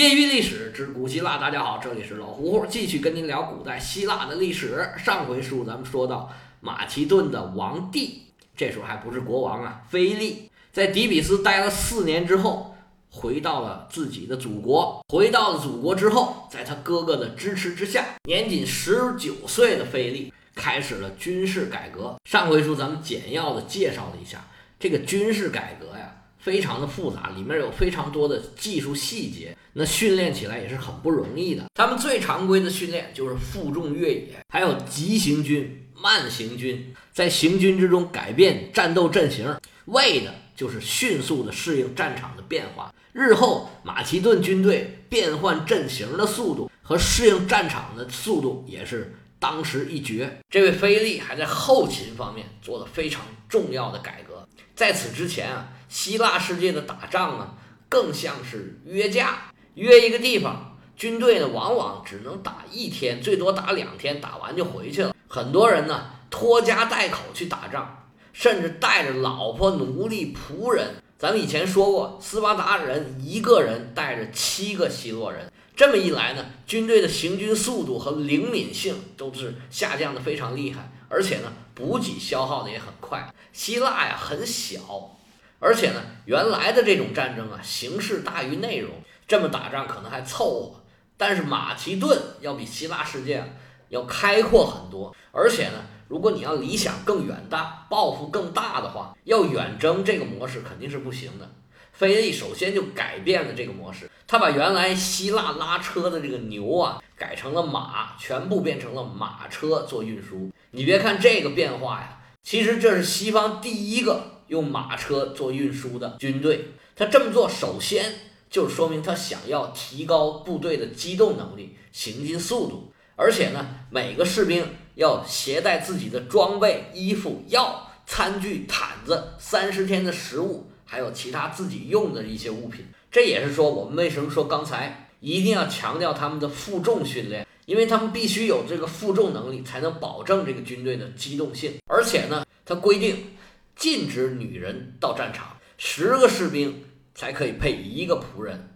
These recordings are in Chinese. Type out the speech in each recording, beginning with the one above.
业余历史之古希腊，大家好，这里是老胡胡，继续跟您聊古代希腊的历史。上回书咱们说到马其顿的王帝，这时候还不是国王啊，菲利在底比斯待了四年之后，回到了自己的祖国。回到了祖国之后，在他哥哥的支持之下，年仅十九岁的菲利开始了军事改革。上回书咱们简要的介绍了一下这个军事改革呀。非常的复杂，里面有非常多的技术细节，那训练起来也是很不容易的。他们最常规的训练就是负重越野，还有急行军、慢行军，在行军之中改变战斗阵型，为的就是迅速的适应战场的变化。日后马其顿军队变换阵型的速度和适应战场的速度也是当时一绝。这位菲利还在后勤方面做了非常重要的改革。在此之前啊。希腊世界的打仗啊，更像是约架，约一个地方，军队呢往往只能打一天，最多打两天，打完就回去了。很多人呢拖家带口去打仗，甚至带着老婆、奴隶、仆人。咱们以前说过，斯巴达人一个人带着七个希洛人，这么一来呢，军队的行军速度和灵敏性都是下降的非常厉害，而且呢补给消耗的也很快。希腊呀很小。而且呢，原来的这种战争啊，形式大于内容，这么打仗可能还凑合。但是马其顿要比希腊世界要开阔很多，而且呢，如果你要理想更远大、抱负更大的话，要远征这个模式肯定是不行的。菲利首先就改变了这个模式，他把原来希腊拉车的这个牛啊，改成了马，全部变成了马车做运输。你别看这个变化呀，其实这是西方第一个。用马车做运输的军队，他这么做首先就说明他想要提高部队的机动能力、行进速度，而且呢，每个士兵要携带自己的装备、衣服、药、餐具、毯子、三十天的食物，还有其他自己用的一些物品。这也是说我们为什么说刚才一定要强调他们的负重训练，因为他们必须有这个负重能力，才能保证这个军队的机动性。而且呢，他规定。禁止女人到战场，十个士兵才可以配一个仆人，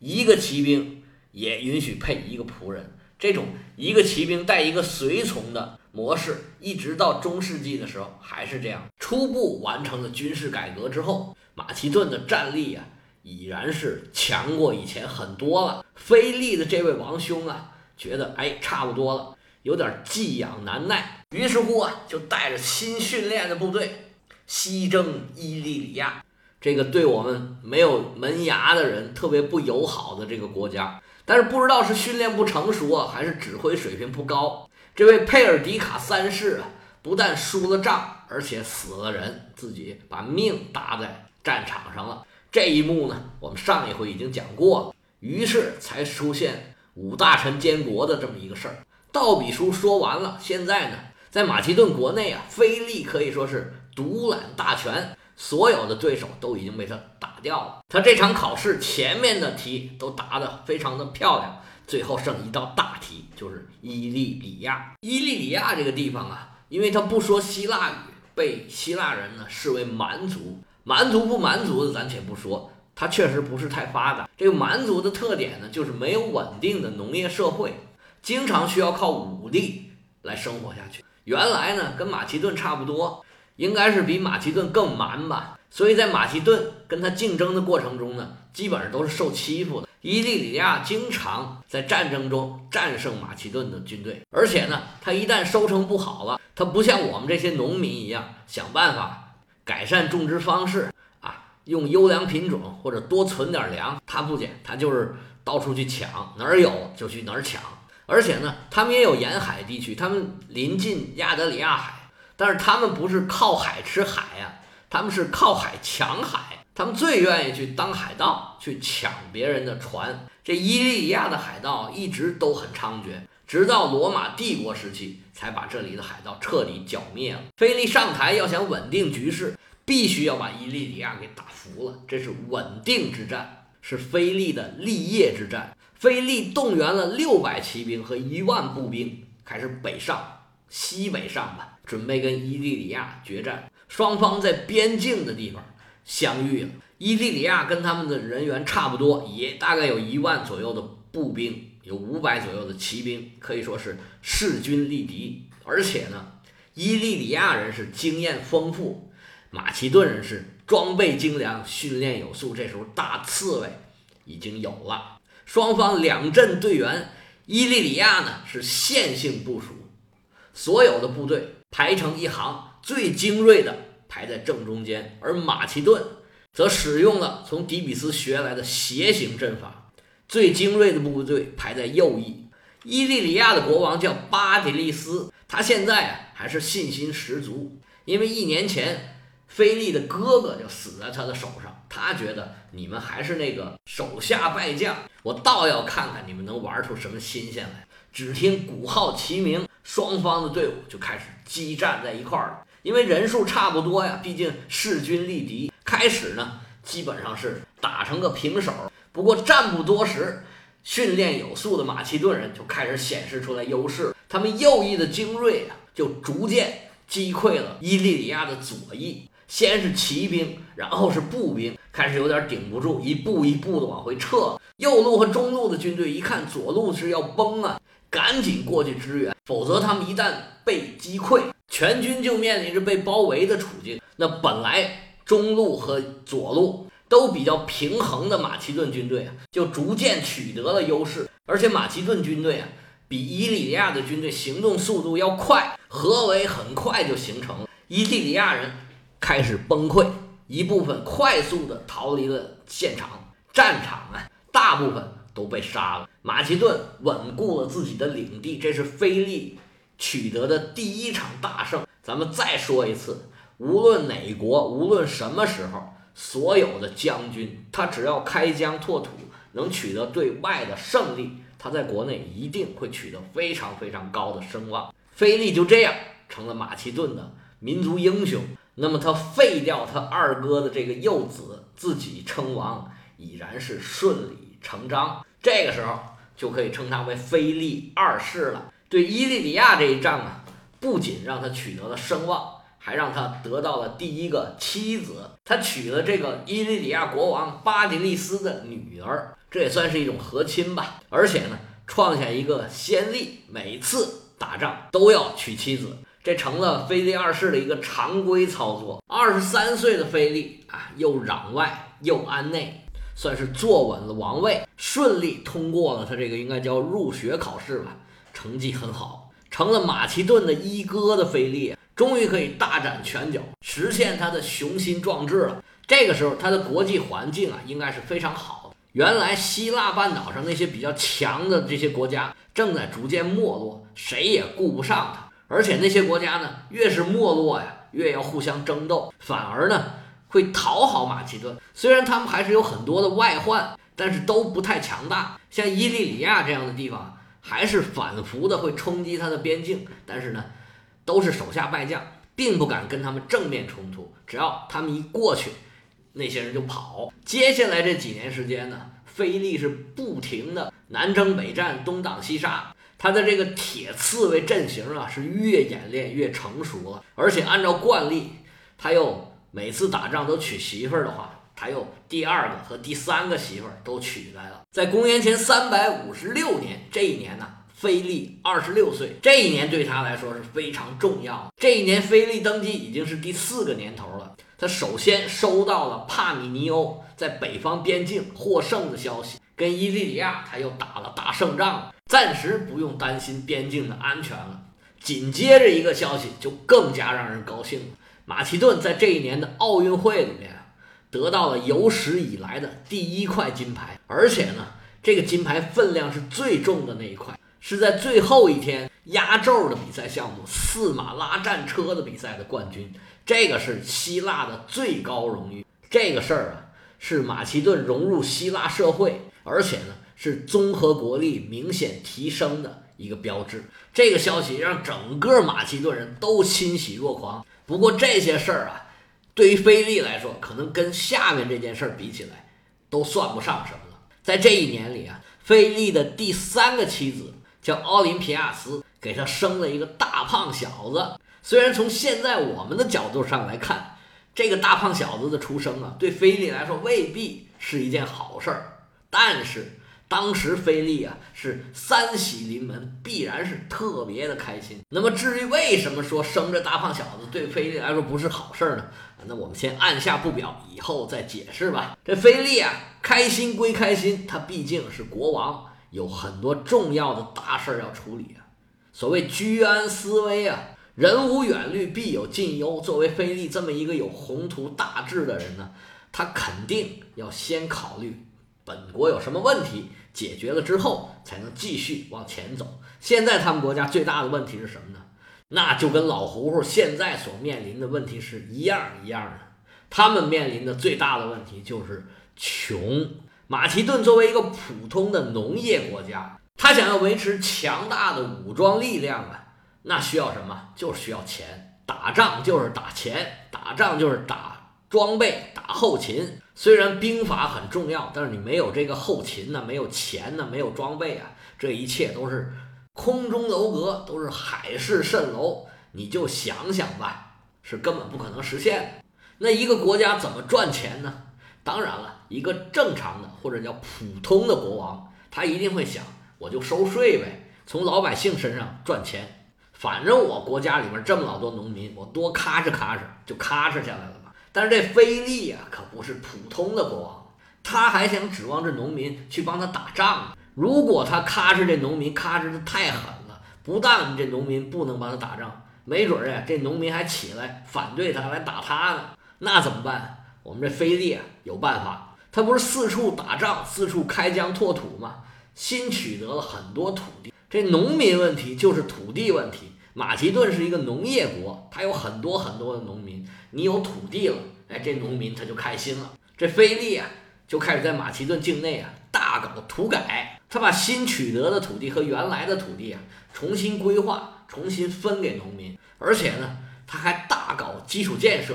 一个骑兵也允许配一个仆人。这种一个骑兵带一个随从的模式，一直到中世纪的时候还是这样。初步完成了军事改革之后，马其顿的战力啊，已然是强过以前很多了。菲利的这位王兄啊，觉得哎，差不多了，有点寄养难耐，于是乎啊，就带着新训练的部队。西征伊利里亚，这个对我们没有门牙的人特别不友好的这个国家，但是不知道是训练不成熟啊，还是指挥水平不高。这位佩尔迪卡三世啊，不但输了仗，而且死了人，自己把命搭在战场上了。这一幕呢，我们上一回已经讲过了，于是才出现五大臣监国的这么一个事儿。道比书说完了，现在呢，在马其顿国内啊，菲利可以说是。独揽大权，所有的对手都已经被他打掉了。他这场考试前面的题都答得非常的漂亮，最后剩一道大题，就是伊利里亚。伊利里亚这个地方啊，因为他不说希腊语，被希腊人呢视为蛮族。蛮族不蛮族的，咱且不说，他确实不是太发达。这个蛮族的特点呢，就是没有稳定的农业社会，经常需要靠武力来生活下去。原来呢，跟马其顿差不多。应该是比马其顿更蛮吧，所以在马其顿跟他竞争的过程中呢，基本上都是受欺负的。伊利里亚经常在战争中战胜马其顿的军队，而且呢，他一旦收成不好了，他不像我们这些农民一样想办法改善种植方式啊，用优良品种或者多存点粮，他不捡，他就是到处去抢，哪儿有就去哪儿抢。而且呢，他们也有沿海地区，他们临近亚得里亚海。但是他们不是靠海吃海呀，他们是靠海抢海。他们最愿意去当海盗，去抢别人的船。这伊利里亚的海盗一直都很猖獗，直到罗马帝国时期才把这里的海盗彻底剿灭了。菲利上台要想稳定局势，必须要把伊利里亚给打服了。这是稳定之战，是菲利的立业之战。菲利动员了六百骑兵和一万步兵，开始北上。西北上吧，准备跟伊利里亚决战。双方在边境的地方相遇了。伊利里亚跟他们的人员差不多，也大概有一万左右的步兵，有五百左右的骑兵，可以说是势均力敌。而且呢，伊利里亚人是经验丰富，马其顿人是装备精良、训练有素。这时候大刺猬已经有了，双方两阵队员，伊利里亚呢是线性部署，所有的部队排成一行，最精锐的排在正中间，而马其顿则使用了从底比斯学来的斜形阵法，最精锐的部队排在右翼。伊利里亚的国王叫巴迪利斯，他现在啊还是信心十足，因为一年前菲利的哥哥就死在他的手上，他觉得你们还是那个手下败将，我倒要看看你们能玩出什么新鲜来。只听鼓号齐鸣，双方的队伍就开始激战在一块儿了。因为人数差不多呀，毕竟势均力敌。开始呢，基本上是打成个平手。不过战不多时。训练有素的马其顿人就开始显示出来优势，他们右翼的精锐啊，就逐渐击溃了伊利里亚的左翼。先是骑兵，然后是步兵，开始有点顶不住，一步一步的往回撤。右路和中路的军队一看左路是要崩啊，赶紧过去支援，否则他们一旦被击溃，全军就面临着被包围的处境。那本来中路和左路。都比较平衡的马其顿军队啊，就逐渐取得了优势。而且马其顿军队啊，比伊利里亚的军队行动速度要快，合围很快就形成了。伊利里亚人开始崩溃，一部分快速的逃离了现场，战场啊，大部分都被杀了。马其顿稳固了自己的领地，这是菲利取得的第一场大胜。咱们再说一次，无论哪国，无论什么时候。所有的将军，他只要开疆拓土，能取得对外的胜利，他在国内一定会取得非常非常高的声望。菲利就这样成了马其顿的民族英雄。那么他废掉他二哥的这个幼子，自己称王，已然是顺理成章。这个时候就可以称他为菲利二世了。对伊利里亚这一仗啊，不仅让他取得了声望。还让他得到了第一个妻子，他娶了这个伊利里亚国王巴迪利斯的女儿，这也算是一种和亲吧。而且呢，创下一个先例，每次打仗都要娶妻子，这成了菲利二世的一个常规操作。二十三岁的菲利啊，又攘外又安内，算是坐稳了王位，顺利通过了他这个应该叫入学考试吧，成绩很好，成了马其顿的一哥的菲利。终于可以大展拳脚，实现他的雄心壮志了。这个时候，他的国际环境啊，应该是非常好的。原来希腊半岛上那些比较强的这些国家正在逐渐没落，谁也顾不上他。而且那些国家呢，越是没落呀，越要互相争斗，反而呢会讨好马其顿。虽然他们还是有很多的外患，但是都不太强大。像伊利里亚这样的地方，还是反复的会冲击他的边境，但是呢。都是手下败将，并不敢跟他们正面冲突。只要他们一过去，那些人就跑。接下来这几年时间呢，菲利是不停的南征北战，东挡西杀。他的这个铁刺猬阵型啊，是越演练越成熟了。而且按照惯例，他又每次打仗都娶媳妇儿的话，他又第二个和第三个媳妇儿都娶来了。在公元前三百五十六年这一年呢。菲利二十六岁，这一年对他来说是非常重要。这一年，菲利登基已经是第四个年头了。他首先收到了帕米尼欧在北方边境获胜的消息，跟伊利里亚他又打了大胜仗，暂时不用担心边境的安全了。紧接着一个消息就更加让人高兴了：马其顿在这一年的奥运会里面得到了有史以来的第一块金牌，而且呢，这个金牌分量是最重的那一块。是在最后一天压轴的比赛项目——四马拉战车的比赛的冠军，这个是希腊的最高荣誉。这个事儿啊，是马其顿融入希腊社会，而且呢是综合国力明显提升的一个标志。这个消息让整个马其顿人都欣喜若狂。不过这些事儿啊，对于菲利来说，可能跟下面这件事儿比起来，都算不上什么了。在这一年里啊，菲利的第三个妻子。叫奥林匹亚斯，给他生了一个大胖小子。虽然从现在我们的角度上来看，这个大胖小子的出生啊，对菲利来说未必是一件好事儿。但是当时菲利啊是三喜临门，必然是特别的开心。那么至于为什么说生这大胖小子对菲利来说不是好事呢？那我们先按下不表，以后再解释吧。这菲利啊，开心归开心，他毕竟是国王，有很多重要的大事要处理啊。所谓居安思危啊，人无远虑，必有近忧。作为菲利这么一个有宏图大志的人呢，他肯定要先考虑本国有什么问题，解决了之后才能继续往前走。现在他们国家最大的问题是什么呢？那就跟老胡胡现在所面临的问题是一样一样的。他们面临的最大的问题就是穷。马其顿作为一个普通的农业国家，他想要维持强大的武装力量啊，那需要什么？就是需要钱。打仗就是打钱，打仗就是打装备、打后勤。虽然兵法很重要，但是你没有这个后勤呢，没有钱呢，没有装备啊，这一切都是。空中楼阁都是海市蜃楼，你就想想吧，是根本不可能实现的。那一个国家怎么赚钱呢？当然了，一个正常的或者叫普通的国王，他一定会想，我就收税呗，从老百姓身上赚钱。反正我国家里面这么老多农民，我多咔哧咔哧就咔哧下来了嘛。但是这菲利呀，可不是普通的国王，他还想指望这农民去帮他打仗呢。如果他咔哧这农民咔哧的太狠了，不但这农民不能帮他打仗，没准儿呀，这农民还起来反对他来打他呢。那怎么办？我们这菲利啊有办法，他不是四处打仗，四处开疆拓土吗？新取得了很多土地。这农民问题就是土地问题。马其顿是一个农业国，它有很多很多的农民。你有土地了，哎，这农民他就开心了。这菲利啊，就开始在马其顿境内啊大搞土改。他把新取得的土地和原来的土地啊重新规划，重新分给农民，而且呢，他还大搞基础建设，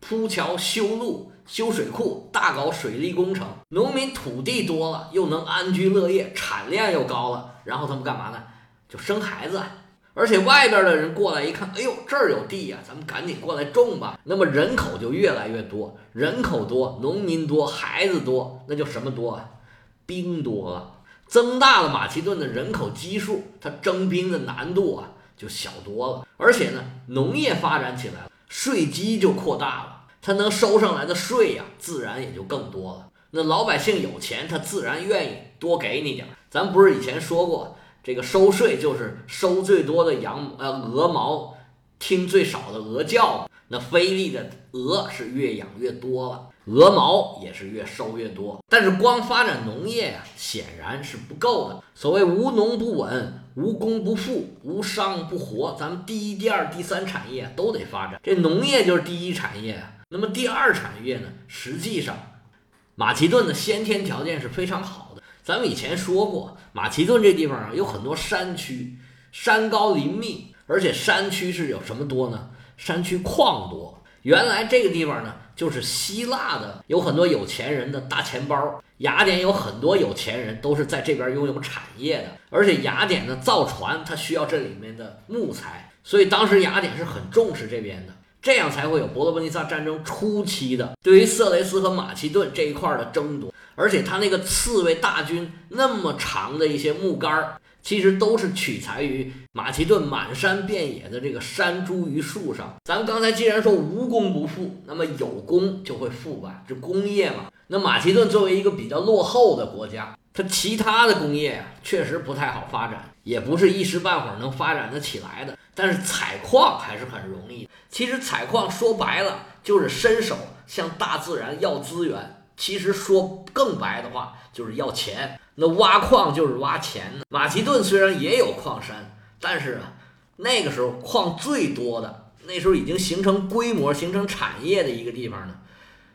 铺桥、修路、修水库，大搞水利工程。农民土地多了，又能安居乐业，产量又高了，然后他们干嘛呢？就生孩子。而且外边的人过来一看，哎呦，这儿有地呀，咱们赶紧过来种吧。那么人口就越来越多，人口多，农民多，孩子多，那就什么多啊？兵多了。增大了马其顿的人口基数，他征兵的难度啊就小多了。而且呢，农业发展起来了，税基就扩大了，他能收上来的税呀，自然也就更多了。那老百姓有钱，他自然愿意多给你点儿。咱不是以前说过，这个收税就是收最多的羊呃鹅毛，听最少的鹅叫。那菲利的鹅是越养越多了。鹅毛也是越收越多，但是光发展农业呀，显然是不够的。所谓无农不稳，无工不富，无商不活。咱们第一、第二、第三产业都得发展，这农业就是第一产业啊。那么第二产业呢？实际上，马其顿的先天条件是非常好的。咱们以前说过，马其顿这地方啊，有很多山区，山高林密，而且山区是有什么多呢？山区矿多。原来这个地方呢。就是希腊的有很多有钱人的大钱包，雅典有很多有钱人都是在这边拥有产业的，而且雅典的造船，它需要这里面的木材，所以当时雅典是很重视这边的，这样才会有伯罗奔尼撒战争初期的对于色雷斯和马其顿这一块的争夺，而且他那个刺猬大军那么长的一些木杆儿。其实都是取材于马其顿满山遍野的这个山茱萸树上。咱刚才既然说无功不富，那么有功就会富吧？这工业嘛。那马其顿作为一个比较落后的国家，它其他的工业啊确实不太好发展，也不是一时半会儿能发展得起来的。但是采矿还是很容易。其实采矿说白了就是伸手向大自然要资源。其实说更白的话就是要钱。那挖矿就是挖钱呢。马其顿虽然也有矿山，但是啊，那个时候矿最多的，那时候已经形成规模、形成产业的一个地方呢，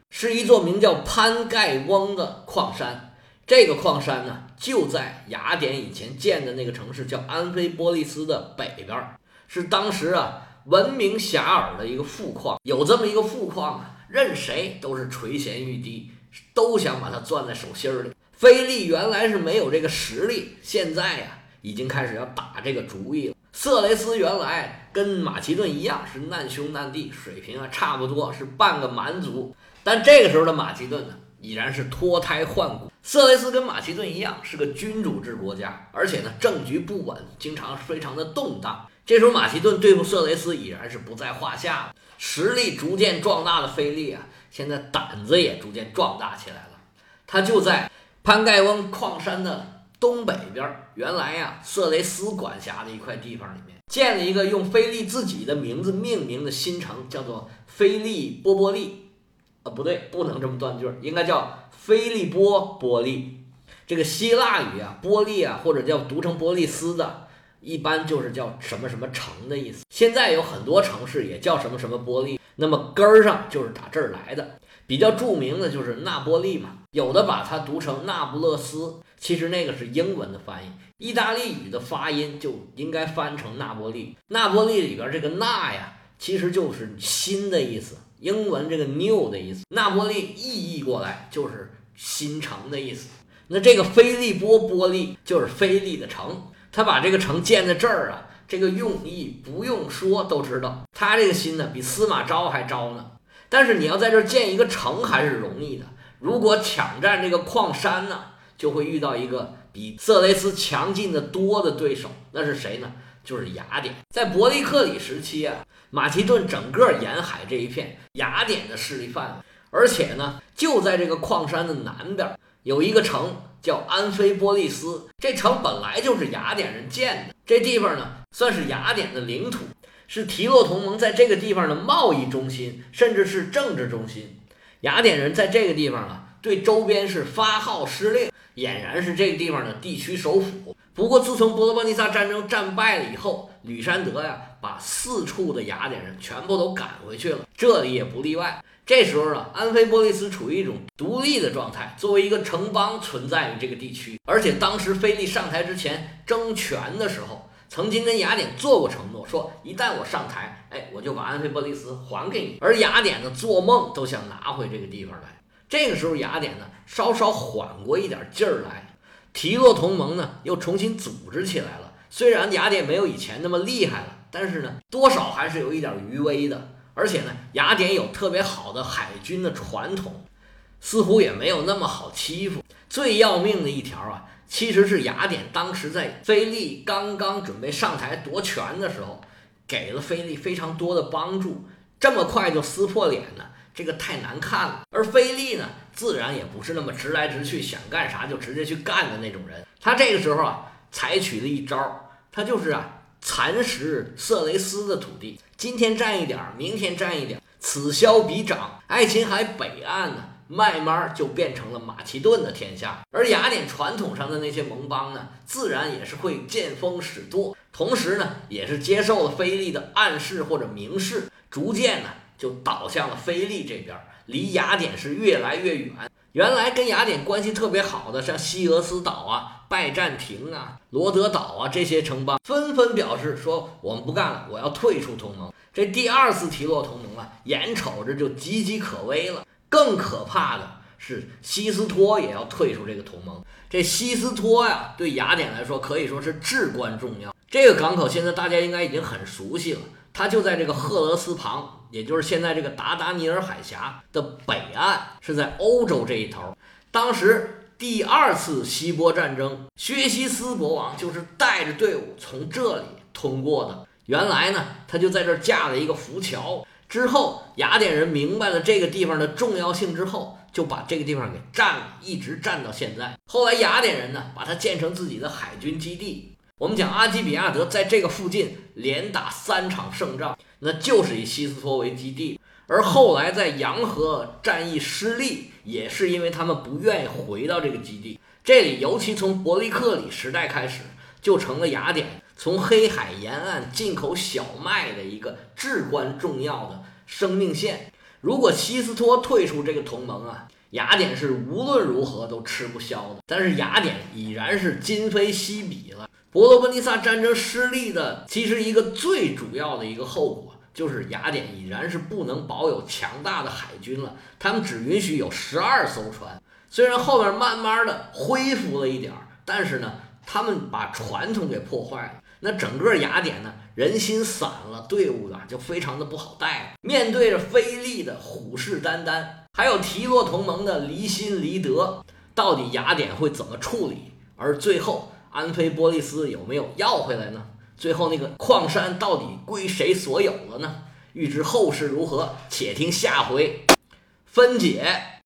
是一座名叫潘盖翁的矿山。这个矿山呢，就在雅典以前建的那个城市叫安菲波利斯的北边，是当时啊闻名遐迩的一个富矿。有这么一个富矿啊，任谁都是垂涎欲滴，都想把它攥在手心里。菲利原来是没有这个实力，现在呀已经开始要打这个主意了。色雷斯原来跟马其顿一样是难兄难弟，水平啊差不多是半个蛮族，但这个时候的马其顿呢，已然是脱胎换骨。色雷斯跟马其顿一样是个君主制国家，而且呢政局不稳，经常非常的动荡。这时候马其顿对付色雷斯已然是不在话下了，实力逐渐壮大的菲利啊，现在胆子也逐渐壮大起来了。他就在潘盖翁矿山的。东北边原来呀，色雷斯管辖的一块地方里面，建了一个用菲利自己的名字命名的新城，叫做菲利波波利。啊，不对，不能这么断句，应该叫菲利波波利。这个希腊语啊，波利啊，或者叫读成波利斯的，一般就是叫什么什么城的意思。现在有很多城市也叫什么什么波利，那么根儿上就是打这儿来的。比较著名的就是那波利嘛，有的把它读成那不勒斯。其实那个是英文的翻译，意大利语的发音就应该翻成那波利。那波利里边这个“那”呀，其实就是新的意思，英文这个 “new” 的意思。那波利意译过来就是新城的意思。那这个菲利波波利就是菲利的城，他把这个城建在这儿啊，这个用意不用说都知道，他这个心呢比司马昭还昭呢。但是你要在这儿建一个城还是容易的，如果抢占这个矿山呢？就会遇到一个比色雷斯强劲的多的对手，那是谁呢？就是雅典。在伯利克里时期啊，马其顿整个沿海这一片雅典的势力范围，而且呢，就在这个矿山的南边有一个城叫安菲波利斯，这城本来就是雅典人建的，这地方呢算是雅典的领土，是提洛同盟在这个地方的贸易中心，甚至是政治中心。雅典人在这个地方啊，对周边是发号施令。俨然是这个地方的地区首府。不过，自从伯罗奔尼撒战争战败了以后，吕山德呀把四处的雅典人全部都赶回去了，这里也不例外。这时候啊，安菲波利斯处于一种独立的状态，作为一个城邦存在于这个地区。而且当时菲利上台之前争权的时候，曾经跟雅典做过承诺，说一旦我上台，哎，我就把安菲波利斯还给你。而雅典呢，做梦都想拿回这个地方来。这个时候，雅典呢稍稍缓过一点劲儿来，提洛同盟呢又重新组织起来了。虽然雅典没有以前那么厉害了，但是呢，多少还是有一点余威的。而且呢，雅典有特别好的海军的传统，似乎也没有那么好欺负。最要命的一条啊，其实是雅典当时在菲利刚刚准备上台夺权的时候，给了菲利非常多的帮助。这么快就撕破脸了？这个太难看了，而菲利呢，自然也不是那么直来直去，想干啥就直接去干的那种人。他这个时候啊，采取了一招，他就是啊，蚕食色雷斯的土地，今天占一点，明天占一点，此消彼长，爱琴海北岸呢，慢慢就变成了马其顿的天下。而雅典传统上的那些盟邦呢，自然也是会见风使舵，同时呢，也是接受了菲利的暗示或者明示，逐渐呢。就倒向了菲利这边，离雅典是越来越远。原来跟雅典关系特别好的，像西俄斯岛啊、拜占庭啊、罗德岛啊这些城邦，纷纷表示说：“我们不干了，我要退出同盟。”这第二次提洛同盟啊，眼瞅着就岌岌可危了。更可怕的是，西斯托也要退出这个同盟。这西斯托呀，对雅典来说可以说是至关重要。这个港口现在大家应该已经很熟悉了。它就在这个赫勒斯旁，也就是现在这个达达尼尔海峡的北岸，是在欧洲这一头。当时第二次希波战争，薛西斯国王就是带着队伍从这里通过的。原来呢，他就在这儿架了一个浮桥。之后，雅典人明白了这个地方的重要性之后，就把这个地方给占了，一直占到现在。后来，雅典人呢，把它建成自己的海军基地。我们讲阿基比亚德在这个附近连打三场胜仗，那就是以西斯托为基地。而后来在洋河战役失利，也是因为他们不愿意回到这个基地。这里尤其从伯利克里时代开始，就成了雅典从黑海沿岸进口小麦的一个至关重要的生命线。如果西斯托退出这个同盟啊，雅典是无论如何都吃不消的。但是雅典已然是今非昔比了。伯罗奔尼撒战争失利的，其实一个最主要的一个后果，就是雅典已然是不能保有强大的海军了。他们只允许有十二艘船。虽然后面慢慢的恢复了一点儿，但是呢，他们把传统给破坏了。那整个雅典呢，人心散了，队伍呢就非常的不好带。面对着菲利的虎视眈眈，还有提洛同盟的离心离德，到底雅典会怎么处理？而最后，安菲波利斯有没有要回来呢？最后那个矿山到底归谁所有了呢？欲知后事如何，且听下回分解。